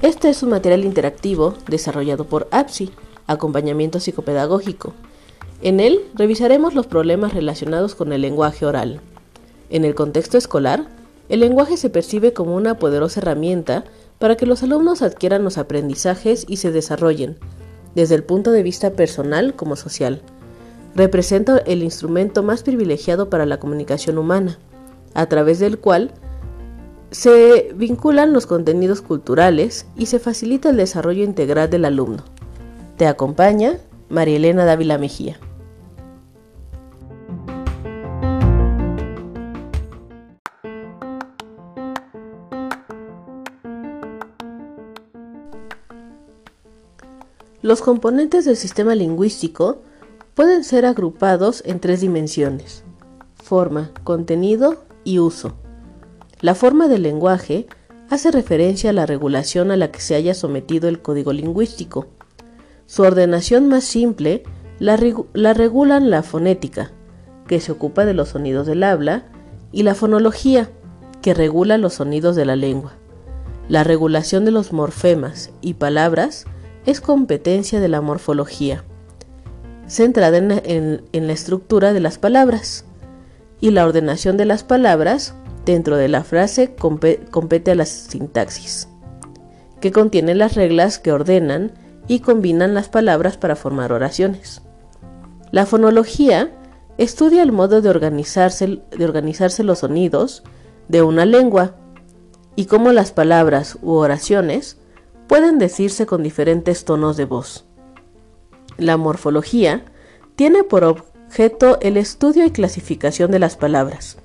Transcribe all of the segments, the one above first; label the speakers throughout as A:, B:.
A: Este es un material interactivo desarrollado por APSI, Acompañamiento Psicopedagógico. En él revisaremos los problemas relacionados con el lenguaje oral. En el contexto escolar, el lenguaje se percibe como una poderosa herramienta para que los alumnos adquieran los aprendizajes y se desarrollen, desde el punto de vista personal como social. Representa el instrumento más privilegiado para la comunicación humana, a través del cual se vinculan los contenidos culturales y se facilita el desarrollo integral del alumno. Te acompaña María Elena Dávila Mejía. Los componentes del sistema lingüístico pueden ser agrupados en tres dimensiones, forma, contenido y uso. La forma del lenguaje hace referencia a la regulación a la que se haya sometido el código lingüístico. Su ordenación más simple la, regulan la fonética, que se ocupa de los sonidos del habla, y la fonología, que regula los sonidos de la lengua. La regulación de los morfemas y palabras es competencia de la morfología, centrada en, la estructura de las palabras, y la ordenación de las palabras dentro de la frase compete a la sintaxis, que contiene las reglas que ordenan y combinan las palabras para formar oraciones. La fonología estudia el modo de organizarse, de organizarse los sonidos de una lengua y cómo las palabras u oraciones pueden decirse con diferentes tonos de voz. La morfología tiene por objeto el estudio y clasificación de las palabras,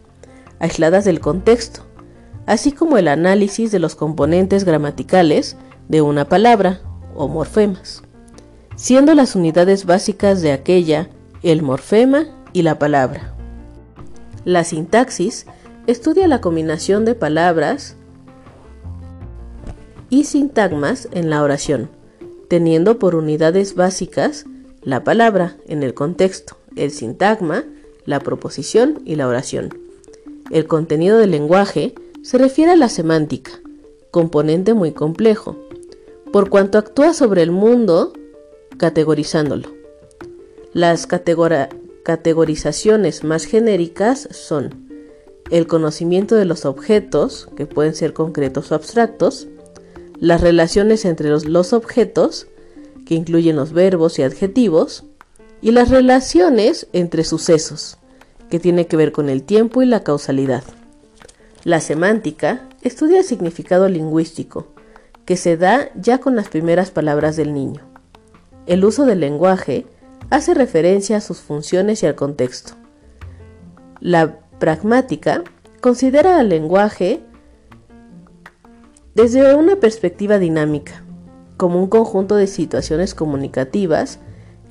A: aisladas del contexto, así como el análisis de los componentes gramaticales de una palabra o morfemas, siendo las unidades básicas de aquella el morfema y la palabra. La sintaxis estudia la combinación de palabras y sintagmas en la oración, teniendo por unidades básicas la palabra en el contexto, el sintagma, la proposición y la oración. El contenido del lenguaje se refiere a la semántica, componente muy complejo, por cuanto actúa sobre el mundo categorizándolo. Las categorizaciones más genéricas son el conocimiento de los objetos, que pueden ser concretos o abstractos, las relaciones entre los, objetos, que incluyen los verbos y adjetivos, y las relaciones entre sucesos, que tiene que ver con el tiempo y la causalidad. La semántica estudia el significado lingüístico, que se da ya con las primeras palabras del niño. El uso del lenguaje hace referencia a sus funciones y al contexto. La pragmática considera al lenguaje desde una perspectiva dinámica, como un conjunto de situaciones comunicativas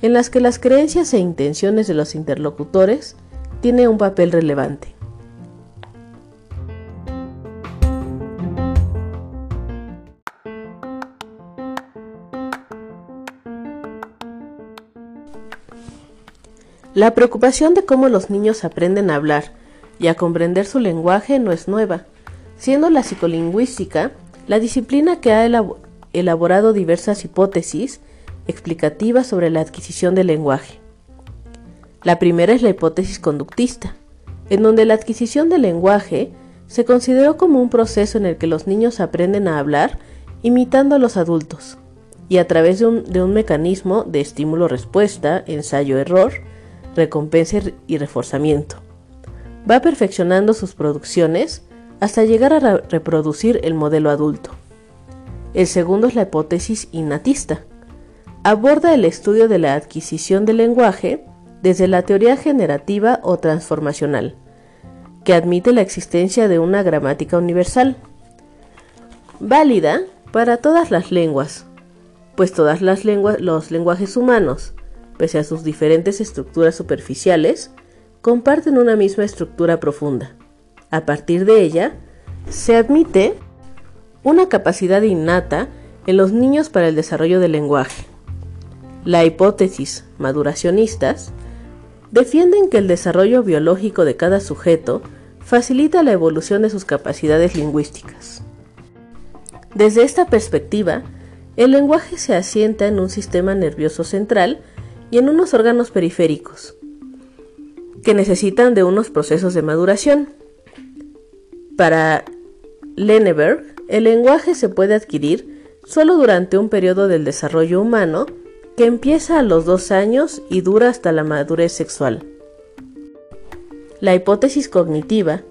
A: en las que las creencias e intenciones de los interlocutores tiene un papel relevante. La preocupación de cómo los niños aprenden a hablar y a comprender su lenguaje no es nueva, siendo la psicolingüística la disciplina que ha elaborado diversas hipótesis explicativas sobre la adquisición del lenguaje. La primera es la hipótesis conductista, en donde la adquisición del lenguaje se consideró como un proceso en el que los niños aprenden a hablar imitando a los adultos y a través de un, mecanismo de estímulo-respuesta, ensayo-error, recompensa y reforzamiento. Va perfeccionando sus producciones hasta llegar a reproducir el modelo adulto. El segundo es la hipótesis innatista. Aborda el estudio de la adquisición del lenguaje desde la teoría generativa o transformacional, que admite la existencia de una gramática universal, válida para todas las lenguas, pues todas las lenguas, los lenguajes humanos, pese a sus diferentes estructuras superficiales, comparten una misma estructura profunda. A partir de ella, se admite una capacidad innata en los niños para el desarrollo del lenguaje. La hipótesis maduracionistas defienden que el desarrollo biológico de cada sujeto facilita la evolución de sus capacidades lingüísticas. Desde esta perspectiva, el lenguaje se asienta en un sistema nervioso central y en unos órganos periféricos, que necesitan de unos procesos de maduración. Para Lenneberg, el lenguaje se puede adquirir solo durante un periodo del desarrollo humano que empieza a los dos años y dura hasta la madurez sexual. La hipótesis cognitiva.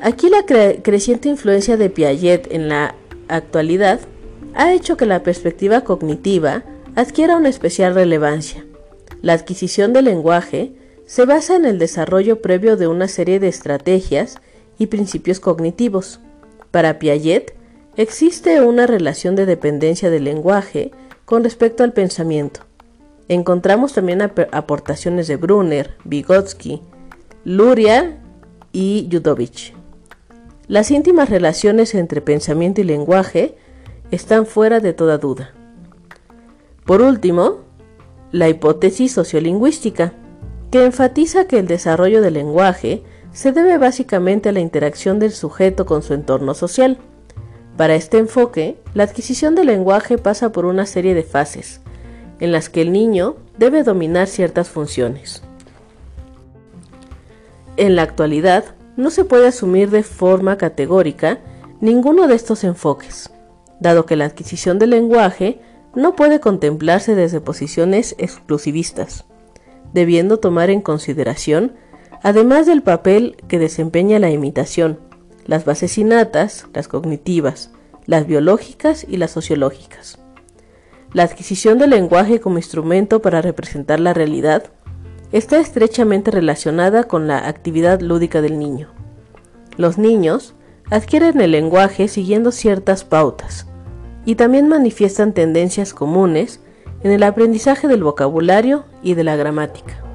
A: Aquí la creciente influencia de Piaget en la actualidad ha hecho que la perspectiva cognitiva adquiera una especial relevancia. La adquisición del lenguaje se basa en el desarrollo previo de una serie de estrategias y principios cognitivos. Para Piaget, existe una relación de dependencia del lenguaje con respecto al pensamiento. Encontramos también aportaciones de Brunner, Vygotsky, Luria y Yudovich. Las íntimas relaciones entre pensamiento y lenguaje están fuera de toda duda. Por último, la hipótesis sociolingüística, que enfatiza que el desarrollo del lenguaje se debe básicamente a la interacción del sujeto con su entorno social. Para este enfoque, la adquisición del lenguaje pasa por una serie de fases, en las que el niño debe dominar ciertas funciones. En la actualidad, no se puede asumir de forma categórica ninguno de estos enfoques dado que la adquisición del lenguaje no puede contemplarse desde posiciones exclusivistas, debiendo tomar en consideración, además del papel que desempeña la imitación, las bases innatas, las cognitivas, las biológicas y las sociológicas. La adquisición del lenguaje como instrumento para representar la realidad está estrechamente relacionada con la actividad lúdica del niño. Los niños adquieren el lenguaje siguiendo ciertas pautas, y también manifiestan tendencias comunes en el aprendizaje del vocabulario y de la gramática.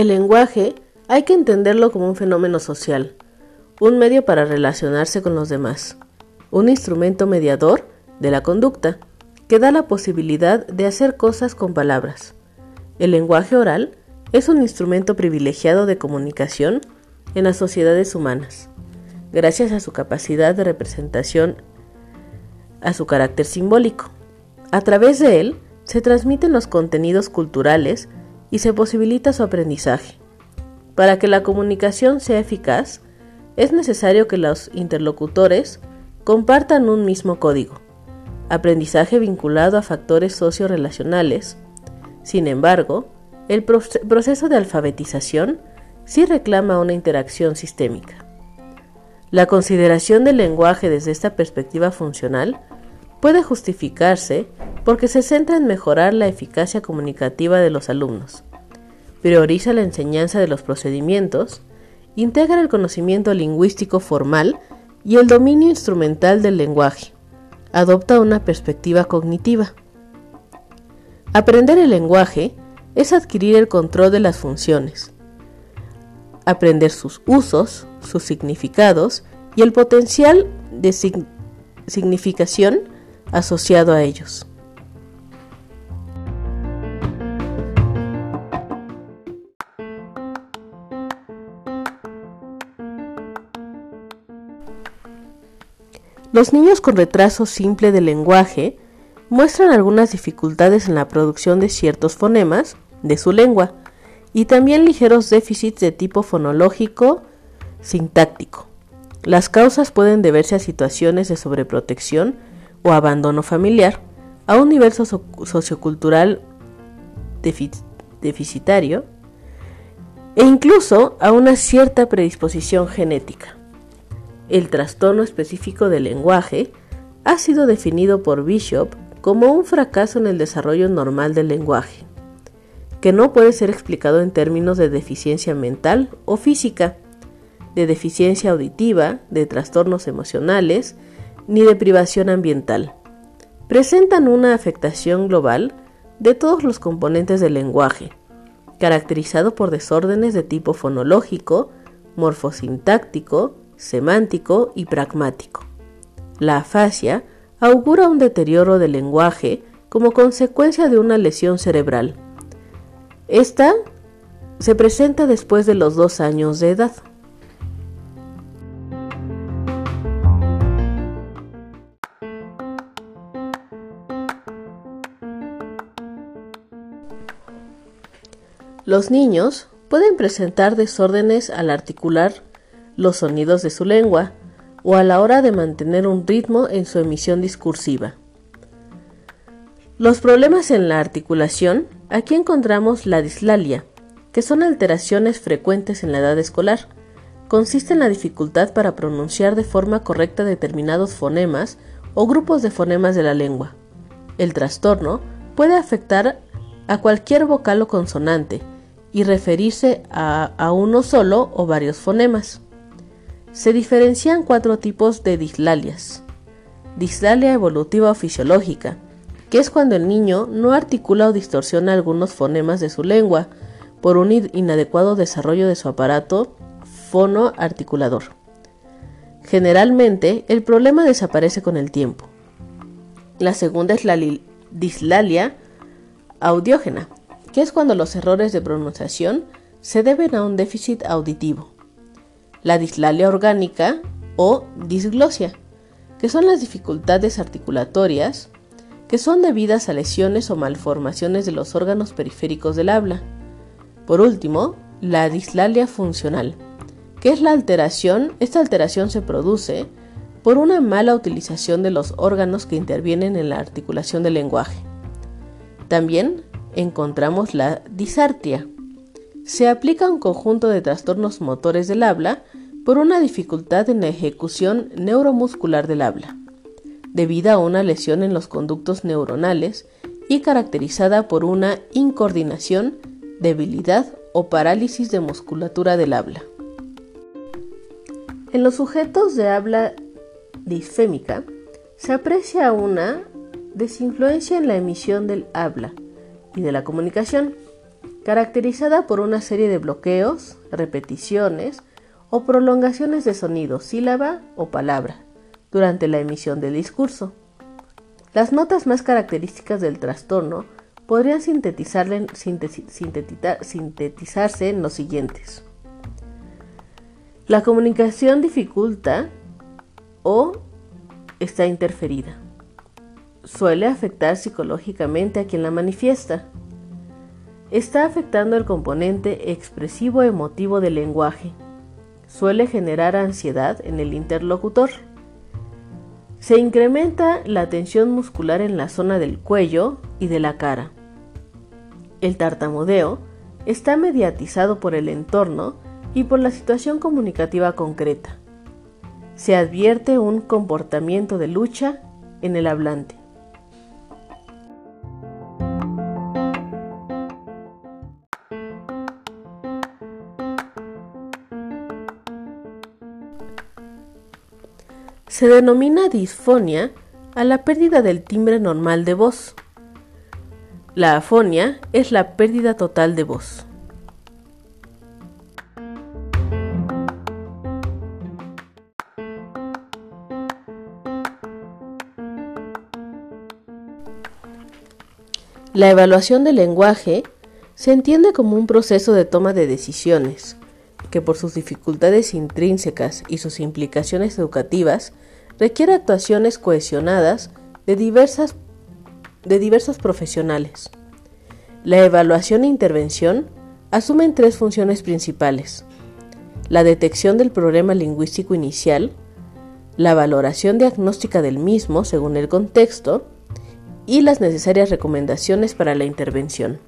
A: El lenguaje hay que entenderlo como un fenómeno social, un medio para relacionarse con los demás, un instrumento mediador de la conducta que da la posibilidad de hacer cosas con palabras. El lenguaje oral es un instrumento privilegiado de comunicación en las sociedades humanas, gracias a su capacidad de representación, a su carácter simbólico. A través de él se transmiten los contenidos culturales y se posibilita su aprendizaje. Para que la comunicación sea eficaz, es necesario que los interlocutores compartan un mismo código aprendizaje vinculado a factores socio-relacionales. Sin embargo, el proceso de alfabetización sí reclama una interacción sistémica. La consideración del lenguaje desde esta perspectiva funcional puede justificarse porque se centra en mejorar la eficacia comunicativa de los alumnos, prioriza la enseñanza de los procedimientos, integra el conocimiento lingüístico formal y el dominio instrumental del lenguaje adopta una perspectiva cognitiva. Aprender el lenguaje es adquirir el control de las funciones, aprender sus usos, sus significados y el potencial de significación asociado a ellos. Los niños con retraso simple del lenguaje muestran algunas dificultades en la producción de ciertos fonemas de su lengua y también ligeros déficits de tipo fonológico sintáctico. Las causas pueden deberse a situaciones de sobreprotección o abandono familiar, a un nivel sociocultural deficitario e incluso a una cierta predisposición genética. El trastorno específico del lenguaje ha sido definido por Bishop como un fracaso en el desarrollo normal del lenguaje, que no puede ser explicado en términos de deficiencia mental o física, de deficiencia auditiva, de trastornos emocionales, ni de privación ambiental. Presentan una afectación global de todos los componentes del lenguaje, caracterizado por desórdenes de tipo fonológico, morfosintáctico, semántico y pragmático. La afasia augura un deterioro del lenguaje como consecuencia de una lesión cerebral. Esta se presenta después de los dos años de edad. Los niños pueden presentar desórdenes al articular los sonidos de su lengua o a la hora de mantener un ritmo en su emisión discursiva. Los problemas en la articulación, aquí encontramos la dislalia, que son alteraciones frecuentes en la edad escolar. Consiste en la dificultad para pronunciar de forma correcta determinados fonemas o grupos de fonemas de la lengua. El trastorno puede afectar a cualquier vocal o consonante, y referirse a, uno solo o varios fonemas. Se diferencian cuatro tipos de dislalias. Dislalia evolutiva o fisiológica, que es cuando el niño no articula o distorsiona algunos fonemas de su lengua por un inadecuado desarrollo de su aparato fonoarticulador. Generalmente, el problema desaparece con el tiempo. La segunda es la dislalia audiógena, que es cuando los errores de pronunciación se deben a un déficit auditivo. La dislalia orgánica o disglosia, que son las dificultades articulatorias que son debidas a lesiones o malformaciones de los órganos periféricos del habla. Por último, la dislalia funcional, que es la alteración, esta alteración se produce por una mala utilización de los órganos que intervienen en la articulación del lenguaje. También encontramos la disartia. Se aplica a un conjunto de trastornos motores del habla por una dificultad en la ejecución neuromuscular del habla, debido a una lesión en los conductos neuronales y caracterizada por una incoordinación, debilidad o parálisis de musculatura del habla. En los sujetos de habla disfémica se aprecia una desinfluencia en la emisión del habla, y de la comunicación, caracterizada por una serie de bloqueos, repeticiones o prolongaciones de sonido, sílaba o palabra durante la emisión del discurso. Las notas más características del trastorno podrían sintetizarse en los siguientes. La comunicación dificulta o está interferida suele afectar psicológicamente a quien la manifiesta. Está afectando el componente expresivo emotivo del lenguaje. Suele generar ansiedad en el interlocutor. Se incrementa la tensión muscular en la zona del cuello y de la cara. El tartamudeo está mediatizado por el entorno y por la situación comunicativa concreta. Se advierte un comportamiento de lucha en el hablante. Se denomina disfonia a la pérdida del timbre normal de voz. La afonia es la pérdida total de voz. La evaluación del lenguaje se entiende como un proceso de toma de decisiones, que por sus dificultades intrínsecas y sus implicaciones educativas requiere actuaciones cohesionadas de, diversas, de diversos profesionales. La evaluación e intervención asumen tres funciones principales. La detección del problema lingüístico inicial, la valoración diagnóstica del mismo según el contexto y las necesarias recomendaciones para la intervención.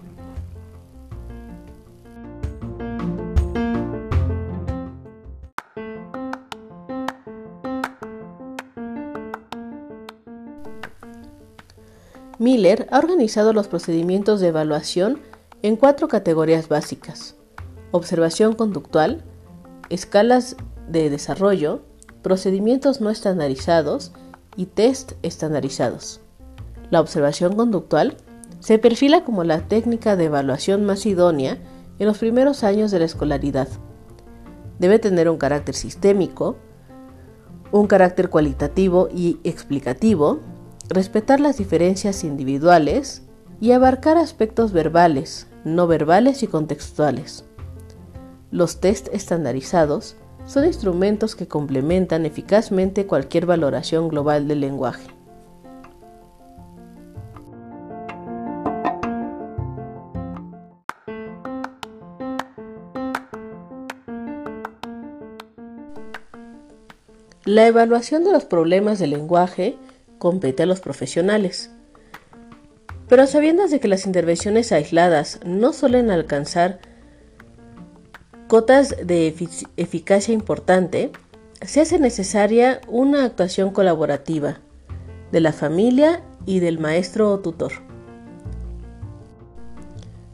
A: Miller ha organizado los procedimientos de evaluación en cuatro categorías básicas. Observación conductual, escalas de desarrollo, procedimientos no estandarizados y test estandarizados. La observación conductual se perfila como la técnica de evaluación más idónea en los primeros años de la escolaridad. Debe tener un carácter sistémico, un carácter cualitativo y explicativo, respetar las diferencias individuales y abarcar aspectos verbales, no verbales y contextuales. Los test estandarizados son instrumentos que complementan eficazmente cualquier valoración global del lenguaje. La evaluación de los problemas del lenguaje compete a los profesionales. Pero sabiendo de que las intervenciones aisladas no suelen alcanzar cotas de eficacia importante, se hace necesaria una actuación colaborativa de la familia y del maestro o tutor.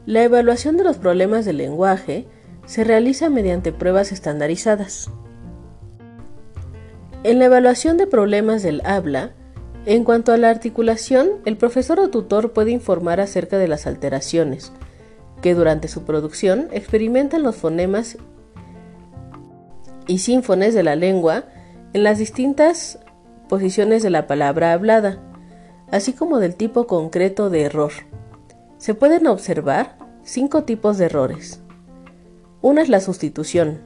A: La evaluación de los problemas del lenguaje se realiza mediante pruebas estandarizadas. En la evaluación de problemas del habla, en cuanto a la articulación, el profesor o tutor puede informar acerca de las alteraciones que durante su producción experimentan los fonemas y sínfones de la lengua en las distintas posiciones de la palabra hablada, así como del tipo concreto de error. Se pueden observar cinco tipos de errores. Una es la sustitución.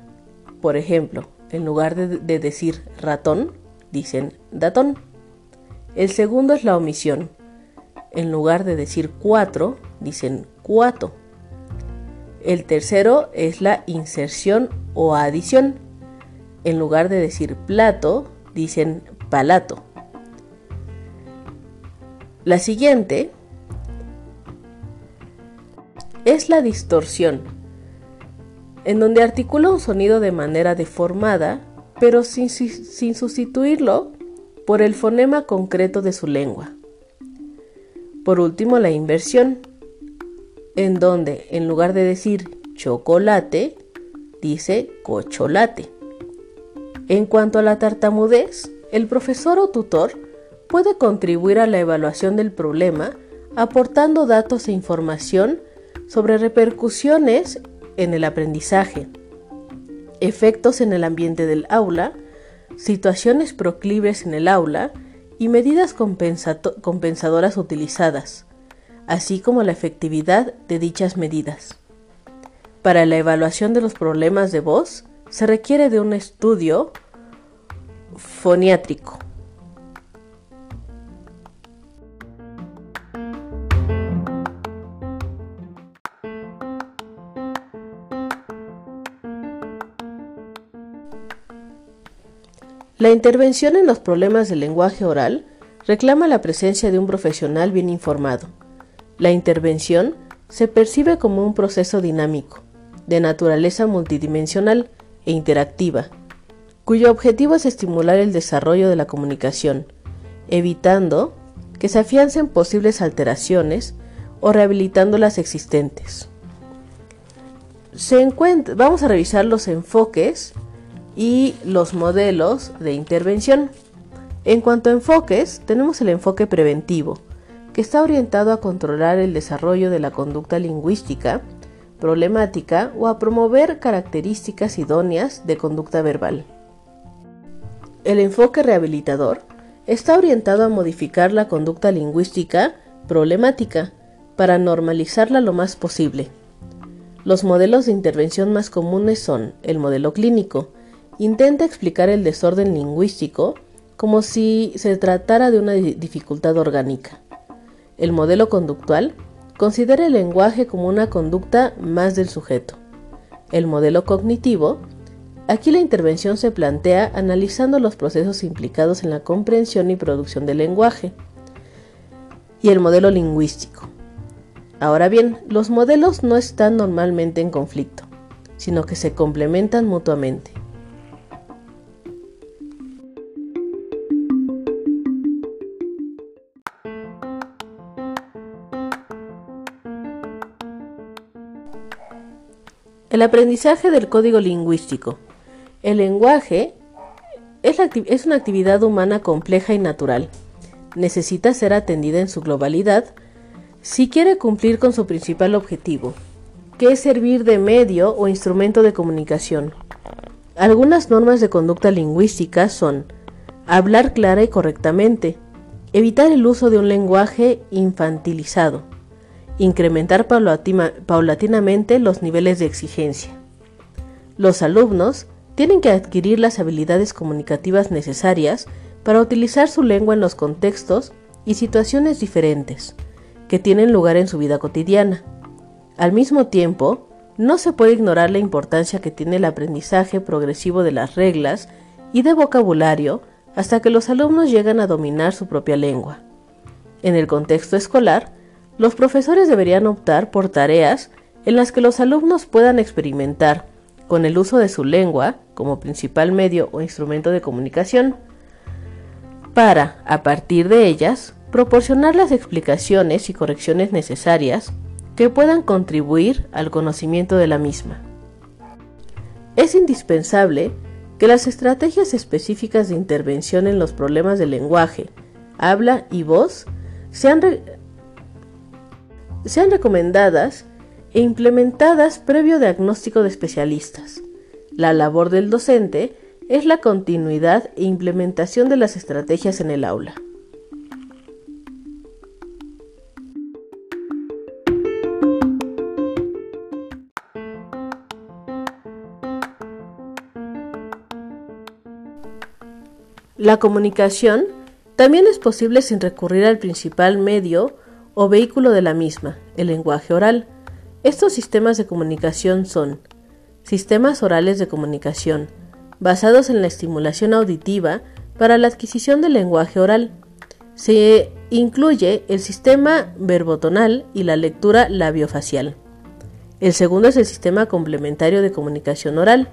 A: Por ejemplo, en lugar de, decir ratón, dicen datón. El segundo es la omisión. En lugar de decir cuatro, dicen cuato. El tercero es la inserción o adición. En lugar de decir plato, dicen palato. La siguiente es la distorsión en donde articula un sonido de manera deformada, pero sin, sustituirlo por el fonema concreto de su lengua. Por último, la inversión, en donde en lugar de decir chocolate, dice cocholate. En cuanto a la tartamudez, el profesor o tutor puede contribuir a la evaluación del problema aportando datos e información sobre repercusiones en el aprendizaje, efectos en el ambiente del aula, situaciones proclives en el aula y medidas compensadoras utilizadas, así como la efectividad de dichas medidas. Para la evaluación de los problemas de voz se requiere de un estudio foniátrico. La intervención en los problemas del lenguaje oral reclama la presencia de un profesional bien informado. La intervención se percibe como un proceso dinámico, de naturaleza multidimensional e interactiva, cuyo objetivo es estimular el desarrollo de la comunicación, evitando que se afiancen posibles alteraciones o rehabilitando las existentes. vamos a revisar los enfoques y los modelos de intervención. En cuanto a enfoques, tenemos el enfoque preventivo, que está orientado a controlar el desarrollo de la conducta lingüística, problemática o a promover características idóneas de conducta verbal. El enfoque rehabilitador está orientado a modificar la conducta lingüística problemática para normalizarla lo más posible. Los modelos de intervención más comunes son el modelo clínico, intenta explicar el desorden lingüístico como si se tratara de una dificultad orgánica. El modelo conductual considera el lenguaje como una conducta más del sujeto. El modelo cognitivo, aquí la intervención se plantea analizando los procesos implicados en la comprensión y producción del lenguaje. Y el modelo lingüístico. Ahora bien, los modelos no están normalmente en conflicto, sino que se complementan mutuamente. El aprendizaje del código lingüístico. El lenguaje es, una actividad humana compleja y natural. Necesita ser atendida en su globalidad si quiere cumplir con su principal objetivo, que es servir de medio o instrumento de comunicación. Algunas normas de conducta lingüística son hablar clara y correctamente, evitar el uso de un lenguaje infantilizado, incrementar paulatinamente los niveles de exigencia. Los alumnos tienen que adquirir las habilidades comunicativas necesarias para utilizar su lengua en los contextos y situaciones diferentes que tienen lugar en su vida cotidiana. Al mismo tiempo, no se puede ignorar la importancia que tiene el aprendizaje progresivo de las reglas y de vocabulario hasta que los alumnos llegan a dominar su propia lengua. En el contexto escolar, los profesores deberían optar por tareas en las que los alumnos puedan experimentar con el uso de su lengua como principal medio o instrumento de comunicación, para, a partir de ellas, proporcionar las explicaciones y correcciones necesarias que puedan contribuir al conocimiento de la misma. Es indispensable que las estrategias específicas de intervención en los problemas de lenguaje, habla y voz sean, sean recomendadas e implementadas previo diagnóstico de especialistas. La labor del docente es la continuidad e implementación de las estrategias en el aula. La comunicación también es posible sin recurrir al principal medio o vehículo de la misma, el lenguaje oral. Estos sistemas de comunicación son sistemas orales de comunicación, basados en la estimulación auditiva para la adquisición del lenguaje oral. Se incluye el sistema verbotonal y la lectura labiofacial. El segundo es el sistema complementario de comunicación oral.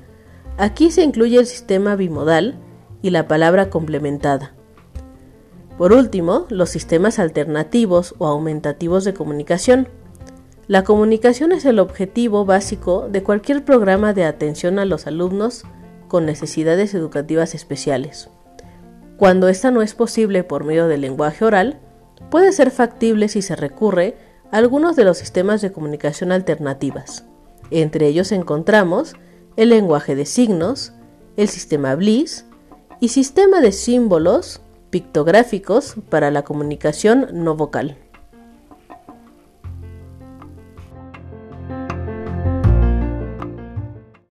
A: Aquí se incluye el sistema bimodal, y la palabra complementada. Por último, los sistemas alternativos o aumentativos de comunicación. La comunicación es el objetivo básico de cualquier programa de atención a los alumnos con necesidades educativas especiales. Cuando esta no es posible por medio del lenguaje oral, puede ser factible si se recurre a algunos de los sistemas de comunicación alternativas. Entre ellos encontramos el lenguaje de signos, el sistema BLIS, y sistema de símbolos pictográficos para la comunicación no vocal.